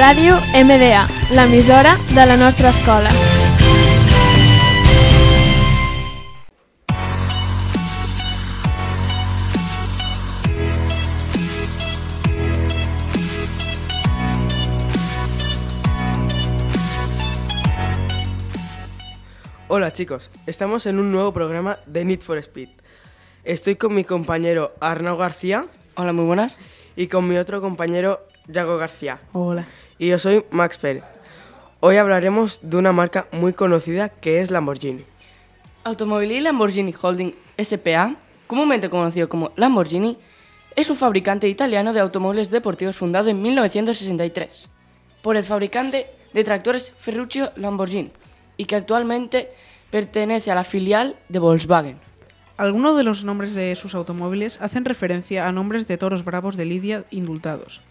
Ràdio MDA, l'emissora de la nostra escola. Hola chicos, estamos en un nuevo programa de Need for Speed. Estoy con mi compañero Arnau García Hola, muy buenas. y con mi otro compañero Yago García. Hola. Y yo soy Max Pérez. Hoy hablaremos de una marca muy conocida que es Lamborghini. Automobili Lamborghini Holding SPA, comúnmente conocido como Lamborghini, es un fabricante italiano de automóviles deportivos fundado en 1963 por el fabricante de tractores Ferruccio Lamborghini y que actualmente pertenece a la filial de Volkswagen. Algunos de los nombres de sus automóviles hacen referencia a nombres de toros bravos de Lidia indultados,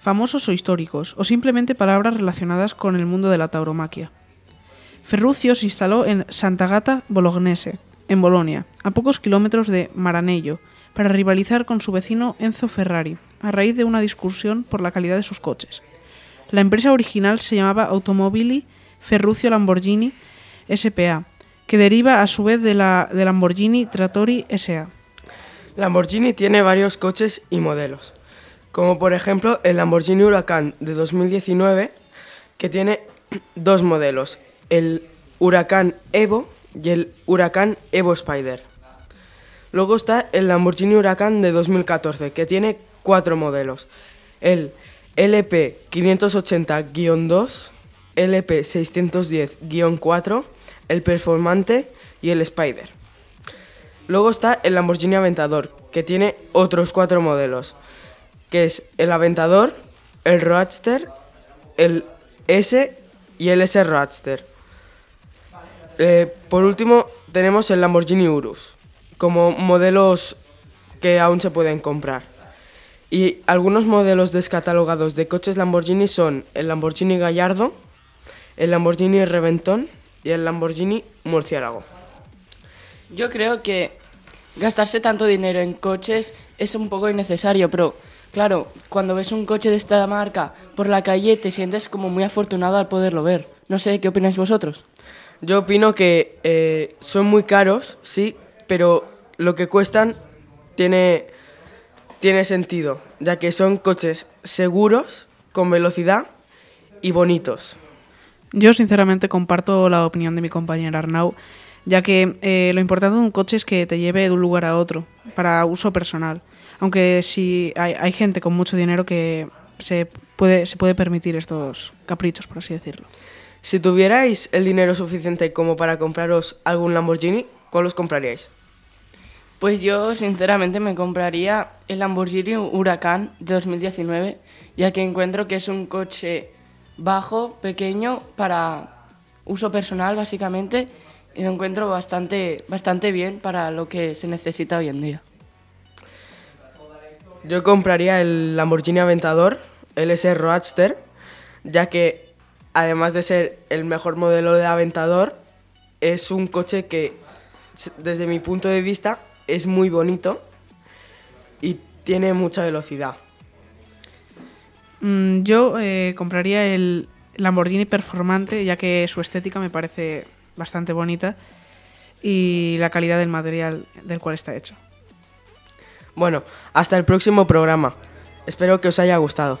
famosos o históricos, o simplemente palabras relacionadas con el mundo de la tauromaquia. Ferruccio se instaló en Sant'Agata Bolognese, en Bolonia, a pocos kilómetros de Maranello, para rivalizar con su vecino Enzo Ferrari, a raíz de una discusión por la calidad de sus coches. La empresa original se llamaba Automobili Ferruccio Lamborghini SPA, que deriva a su vez de la de Lamborghini Trattori SA. Lamborghini tiene varios coches y modelos, como por ejemplo el Lamborghini Huracán de 2019, que tiene dos modelos, el Huracán Evo y el Huracán Evo Spider. Luego está el Lamborghini Huracán de 2014, que tiene cuatro modelos, el LP 580-2, LP 610-4, el Performante y el Spider. Luego está el Lamborghini Aventador, que tiene otros cuatro modelos, que es el Aventador, el Roadster, el S y el S Roadster. Eh, por último, tenemos el Lamborghini Urus, como modelos que aún se pueden comprar. Y algunos modelos descatalogados de coches Lamborghini son el Lamborghini Gallardo, el Lamborghini Reventón y el Lamborghini Murciélago. Yo creo que gastarse tanto dinero en coches es un poco innecesario, pero claro, cuando ves un coche de esta marca por la calle te sientes como muy afortunado al poderlo ver. No sé, ¿qué opináis vosotros? Yo opino que eh, son muy caros, sí, pero lo que cuestan tiene, tiene sentido, ya que son coches seguros, con velocidad y bonitos. Yo sinceramente comparto la opinión de mi compañero Arnau, ya que eh, lo importante de un coche es que te lleve de un lugar a otro, para uso personal. Aunque sí hay, hay gente con mucho dinero que se puede, se puede permitir estos caprichos, por así decirlo. Si tuvierais el dinero suficiente como para compraros algún Lamborghini, ¿cuál os compraríais? Pues yo sinceramente me compraría el Lamborghini Huracán de 2019, ya que encuentro que es un coche bajo, pequeño, para uso personal básicamente, y lo encuentro bastante, bastante bien para lo que se necesita hoy en día. Yo compraría el Lamborghini Aventador, el S Roadster, ya que además de ser el mejor modelo de Aventador, es un coche que desde mi punto de vista es muy bonito y tiene mucha velocidad. Mm, yo eh, compraría el Lamborghini Performante, ya que su estética me parece bastante bonita y la calidad del material del cual está hecho. Bueno, hasta el próximo programa. Espero que os haya gustado.